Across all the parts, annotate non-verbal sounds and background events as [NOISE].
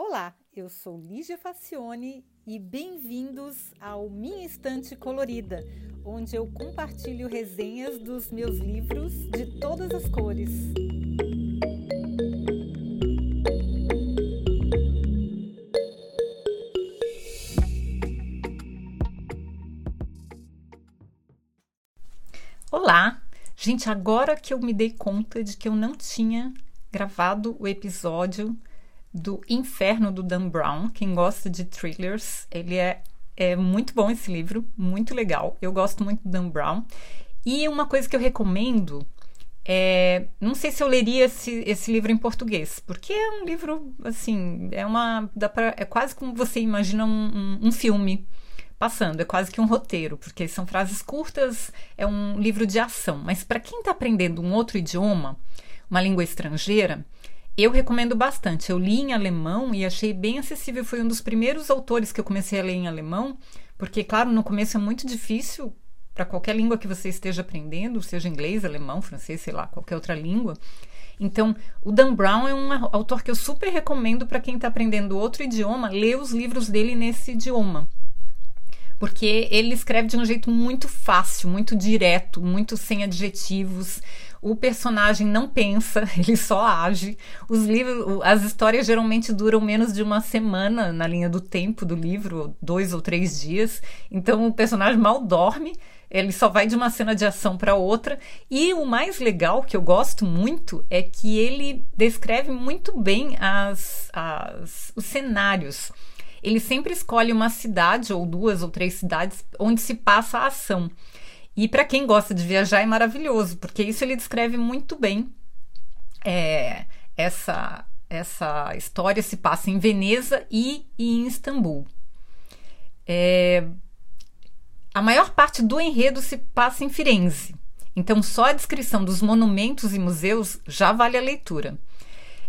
Olá, eu sou Lígia Facione e bem-vindos ao Minha Estante Colorida, onde eu compartilho resenhas dos meus livros de todas as cores. Olá! Gente, agora que eu me dei conta de que eu não tinha gravado o episódio do Inferno do Dan Brown. Quem gosta de thrillers, ele é, é muito bom esse livro, muito legal. Eu gosto muito do Dan Brown. E uma coisa que eu recomendo é, não sei se eu leria esse, esse livro em português, porque é um livro assim, é uma, dá pra, é quase como você imagina um, um, um filme passando, é quase que um roteiro, porque são frases curtas, é um livro de ação. Mas para quem está aprendendo um outro idioma, uma língua estrangeira, eu recomendo bastante. Eu li em alemão e achei bem acessível. Foi um dos primeiros autores que eu comecei a ler em alemão, porque, claro, no começo é muito difícil para qualquer língua que você esteja aprendendo, seja inglês, alemão, francês, sei lá, qualquer outra língua. Então, o Dan Brown é um autor que eu super recomendo para quem está aprendendo outro idioma, ler os livros dele nesse idioma. Porque ele escreve de um jeito muito fácil, muito direto, muito sem adjetivos o personagem não pensa, [LAUGHS] ele só age. Os livros, as histórias geralmente duram menos de uma semana na linha do tempo do livro, dois ou três dias. Então o personagem mal dorme, ele só vai de uma cena de ação para outra. E o mais legal, que eu gosto muito, é que ele descreve muito bem as, as, os cenários. Ele sempre escolhe uma cidade, ou duas ou três cidades, onde se passa a ação. E para quem gosta de viajar é maravilhoso, porque isso ele descreve muito bem. É, essa, essa história se passa em Veneza e em Istambul. É, a maior parte do enredo se passa em Firenze. Então, só a descrição dos monumentos e museus já vale a leitura.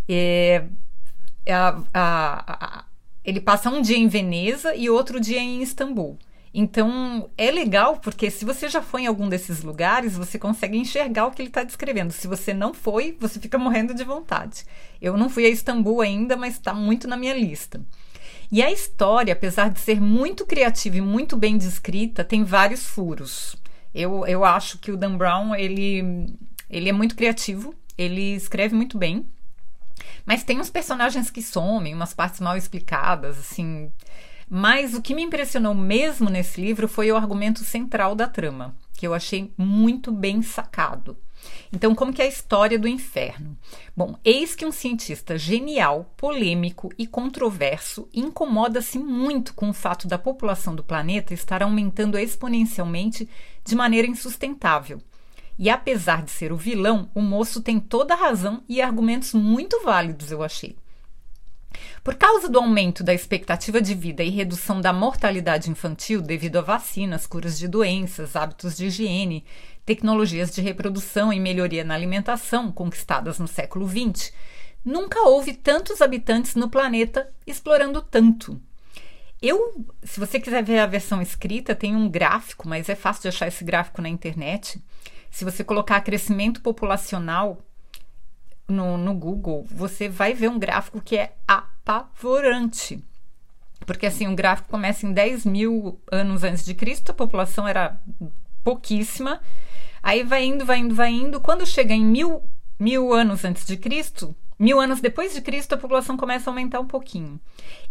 É, a, a, a, ele passa um dia em Veneza e outro dia em Istambul. Então é legal porque se você já foi em algum desses lugares, você consegue enxergar o que ele está descrevendo. Se você não foi, você fica morrendo de vontade. Eu não fui a Istambul ainda, mas está muito na minha lista. E a história, apesar de ser muito criativa e muito bem descrita, tem vários furos. Eu, eu acho que o Dan Brown ele, ele é muito criativo, ele escreve muito bem, mas tem uns personagens que somem, umas partes mal explicadas, assim. Mas o que me impressionou mesmo nesse livro foi o argumento central da trama, que eu achei muito bem sacado. Então, como que é a história do inferno? Bom, eis que um cientista genial, polêmico e controverso incomoda-se muito com o fato da população do planeta estar aumentando exponencialmente de maneira insustentável. E apesar de ser o vilão, o moço tem toda a razão e argumentos muito válidos, eu achei. Por causa do aumento da expectativa de vida e redução da mortalidade infantil devido a vacinas, curas de doenças, hábitos de higiene, tecnologias de reprodução e melhoria na alimentação conquistadas no século XX, nunca houve tantos habitantes no planeta explorando tanto. Eu, se você quiser ver a versão escrita, tem um gráfico, mas é fácil de achar esse gráfico na internet. Se você colocar crescimento populacional no, no Google, você vai ver um gráfico que é apavorante. Porque assim, um gráfico começa em 10 mil anos antes de Cristo, a população era pouquíssima. Aí vai indo, vai indo, vai indo. Quando chega em mil, mil anos antes de Cristo, mil anos depois de Cristo, a população começa a aumentar um pouquinho.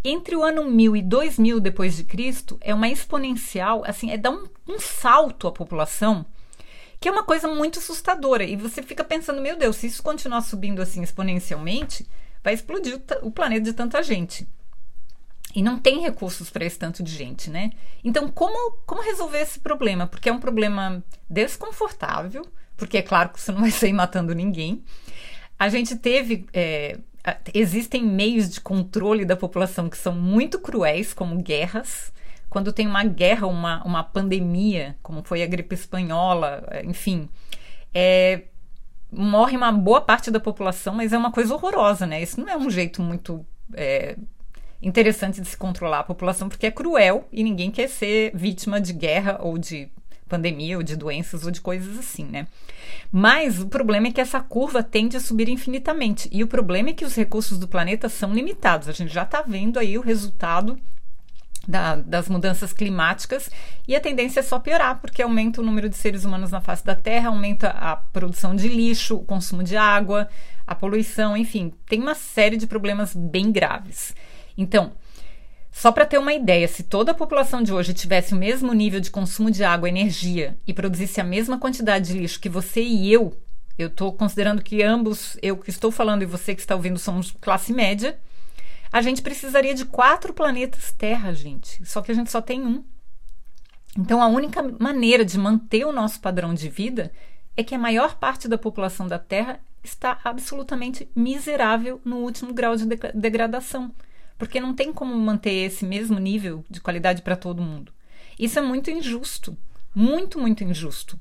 Entre o ano 1000 e 2000 depois de Cristo, é uma exponencial, assim, é dar um, um salto a população que é uma coisa muito assustadora. E você fica pensando, meu Deus, se isso continuar subindo assim exponencialmente, vai explodir o, planeta de tanta gente. E não tem recursos para esse tanto de gente, né? Então, como, como resolver esse problema? Porque é um problema desconfortável, porque é claro que você não [LAUGHS] vai sair matando ninguém. A gente teve. É, existem meios de controle da população que são muito cruéis, como guerras quando tem uma guerra, uma, uma pandemia, como foi a gripe espanhola, enfim, é, morre uma boa parte da população, mas é uma coisa horrorosa, né? Isso não é um jeito muito é, interessante de se controlar a população, porque é cruel e ninguém quer ser vítima de guerra ou de pandemia ou de doenças ou de coisas assim, né? Mas o problema é que essa curva tende a subir infinitamente. E o problema é que os recursos do planeta são limitados. A gente já está vendo aí o resultado da, das mudanças climáticas e a tendência é só piorar, porque aumenta o número de seres humanos na face da Terra, aumenta a produção de lixo, o consumo de água, a poluição, enfim, tem uma série de problemas bem graves. Então, só para ter uma ideia, se toda a população de hoje tivesse o mesmo nível de consumo de água e energia e produzisse a mesma quantidade de lixo que você e eu, eu estou considerando que ambos, eu que estou falando e você que está ouvindo, somos classe média, a gente precisaria de quatro planetas Terra, gente. Só que a gente só tem um. Então, a única maneira de manter o nosso padrão de vida é que a maior parte da população da Terra está absolutamente miserável no último grau de degradação porque não tem como manter esse mesmo nível de qualidade para todo mundo. Isso é muito injusto, muito, muito injusto.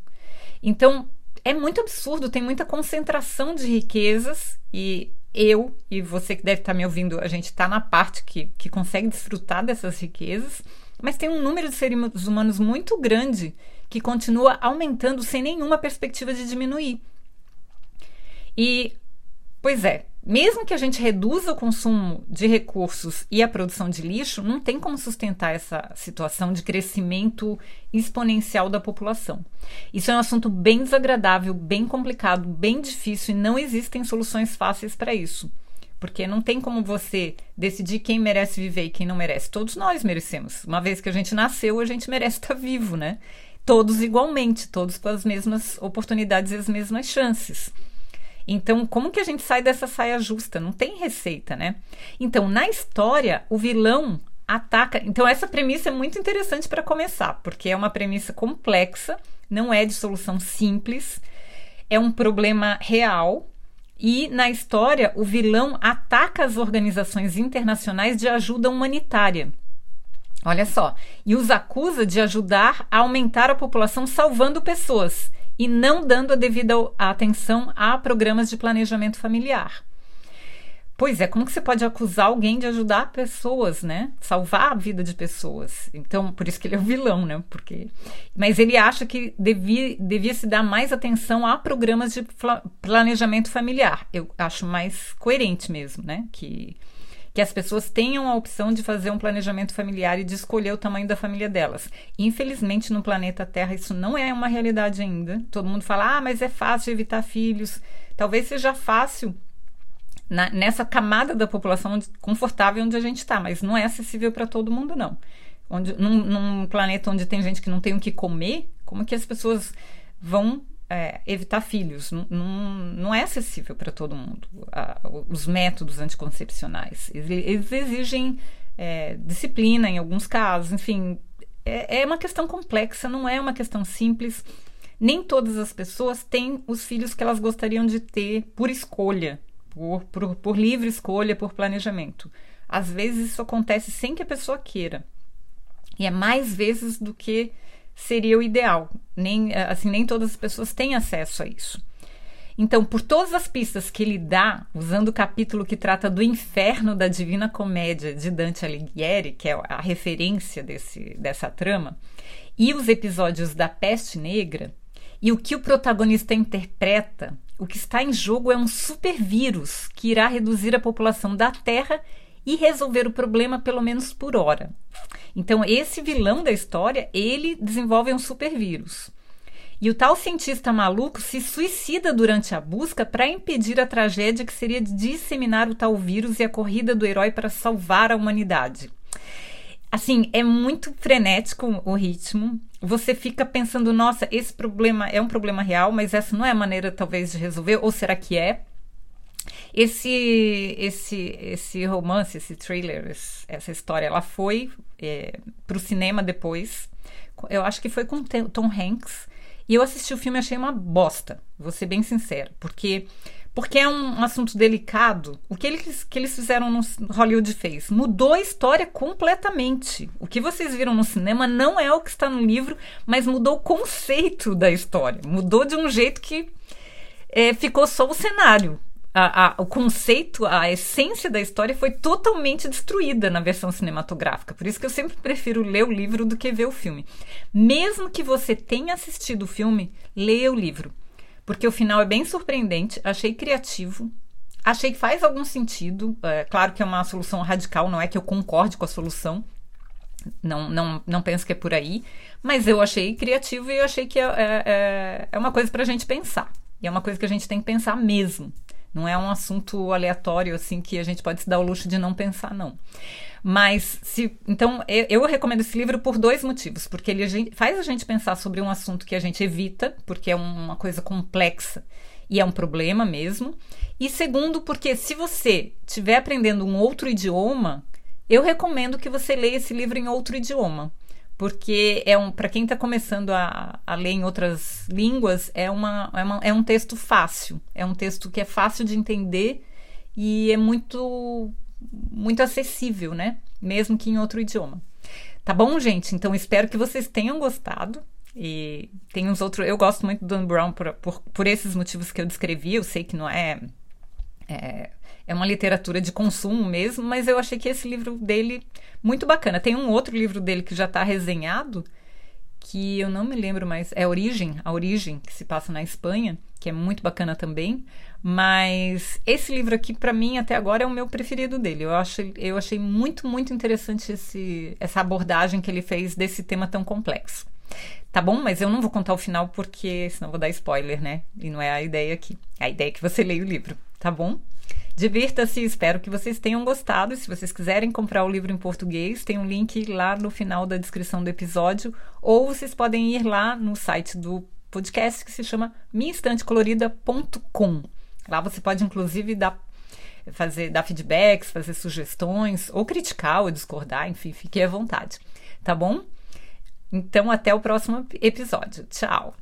Então, é muito absurdo, tem muita concentração de riquezas e eu e você que deve estar me ouvindo, a gente está na parte que, que consegue desfrutar dessas riquezas, mas tem um número de seres humanos muito grande que continua aumentando sem nenhuma perspectiva de diminuir. E, pois é, mesmo que a gente reduza o consumo de recursos e a produção de lixo, não tem como sustentar essa situação de crescimento exponencial da população. Isso é um assunto bem desagradável, bem complicado, bem difícil e não existem soluções fáceis para isso. Porque não tem como você decidir quem merece viver e quem não merece. Todos nós merecemos. Uma vez que a gente nasceu, a gente merece estar vivo, né? Todos igualmente, todos com as mesmas oportunidades e as mesmas chances. Então, como que a gente sai dessa saia justa? Não tem receita, né? Então, na história, o vilão ataca. Então, essa premissa é muito interessante para começar, porque é uma premissa complexa, não é de solução simples, é um problema real. E na história, o vilão ataca as organizações internacionais de ajuda humanitária. Olha só, e os acusa de ajudar a aumentar a população salvando pessoas e não dando a devida atenção a programas de planejamento familiar. Pois é, como que você pode acusar alguém de ajudar pessoas, né? Salvar a vida de pessoas. Então, por isso que ele é o vilão, né? Porque... Mas ele acha que devia, devia se dar mais atenção a programas de planejamento familiar. Eu acho mais coerente mesmo, né? Que que as pessoas tenham a opção de fazer um planejamento familiar e de escolher o tamanho da família delas. Infelizmente, no planeta Terra, isso não é uma realidade ainda. Todo mundo fala, ah, mas é fácil evitar filhos. Talvez seja fácil na, nessa camada da população confortável onde a gente está, mas não é acessível para todo mundo, não. Onde, num, num planeta onde tem gente que não tem o que comer, como que as pessoas vão é, evitar filhos. Não, não, não é acessível para todo mundo. os métodos anticoncepcionais. Eles, exigem é, disciplina em alguns casos. Enfim, é, é uma questão complexa, não é uma questão simples. Nem todas as pessoas têm os filhos que elas gostariam de ter por escolha, por, por, por livre escolha, por planejamento. Às vezes isso acontece sem que a pessoa queira. E é mais vezes do que seria o ideal. Nem, assim, nem todas as pessoas têm acesso a isso. Então, por todas as pistas que ele dá, usando o capítulo que trata do inferno da Divina Comédia de Dante Alighieri, que é a referência desse, dessa trama, e os episódios da Peste Negra, e o que o protagonista interpreta, o que está em jogo é um supervírus que irá reduzir a população da Terra e resolver o problema pelo menos por hora. Então, esse vilão da história, ele desenvolve um supervírus. E o tal cientista maluco se suicida durante a busca para impedir a tragédia que seria de disseminar o tal vírus e a corrida do herói para salvar a humanidade. Assim, é muito frenético o ritmo. Você fica pensando, nossa, esse problema é um problema real, mas essa não é a maneira talvez de resolver, ou será que é? Esse, esse, esse romance, esse thriller, essa história, ela foi é, para o cinema depois. Eu acho que foi com Tom Hanks. E eu assisti o filme e achei uma bosta, vou ser bem sincera, porque porque é um, um, assunto delicado. O que eles, que eles fizeram no Hollywood fez mudou a história completamente. O que vocês viram no cinema não é o que está no livro, mas mudou o conceito da história. Mudou de um jeito que é, ficou só o cenário a, a, o conceito, a essência da história foi totalmente destruída na versão cinematográfica. Por isso que eu sempre prefiro ler o livro do que ver o filme. Mesmo que você tenha assistido o filme, leia o livro. Porque o final é bem surpreendente, achei criativo, achei que faz algum sentido. É, claro que é uma solução radical, não é que eu concorde com a solução. Não, não, não penso que é por aí. Mas eu achei criativo e eu achei que é, é, é, é uma coisa para a gente pensar. E é uma coisa que a gente tem que pensar mesmo. Não é um assunto aleatório assim que a gente pode se dar o luxo de não pensar, não. Mas se então eu, eu recomendo esse livro por dois motivos, porque ele faz a gente pensar sobre um assunto que a gente evita, porque é uma coisa complexa e é um problema mesmo. E segundo, porque se você estiver aprendendo um outro idioma, eu recomendo que você leia esse livro em outro idioma porque é um para quem está começando a, a, ler em outras línguas é, uma, é, uma, é um texto fácil. É um texto que é fácil de entender e é muito muito acessível né? Mesmo que em outro idioma. Tá bom gente? Então espero que vocês tenham gostado e tem uns outros eu gosto muito do Dan Brown por, por, por esses motivos que eu descrevi. Eu sei que não é, é é uma literatura de consumo mesmo, mas eu achei que esse livro dele muito bacana. Tem um outro livro dele que já está resenhado, que eu não me lembro mais, é Origem, a Origem, que se passa na Espanha, que é muito bacana também. Mas esse livro aqui, para mim, até agora é o meu preferido dele. Eu, acho, eu achei muito, muito interessante esse, essa abordagem que ele fez desse tema tão complexo. Tá bom? Mas eu não vou contar o final porque senão vou dar spoiler, né? E não é a ideia aqui. A ideia é que você leia o livro, tá bom? Divirta-se, espero que vocês tenham gostado. Se vocês quiserem comprar o livro em português, tem um link lá no final da descrição do episódio, ou vocês podem ir lá no site do podcast que se chama minhaestantecolorida.com. Lá você pode inclusive dar fazer dar feedbacks, fazer sugestões, ou criticar ou discordar, enfim, fique à vontade. Tá bom? Então até o próximo episódio. Tchau.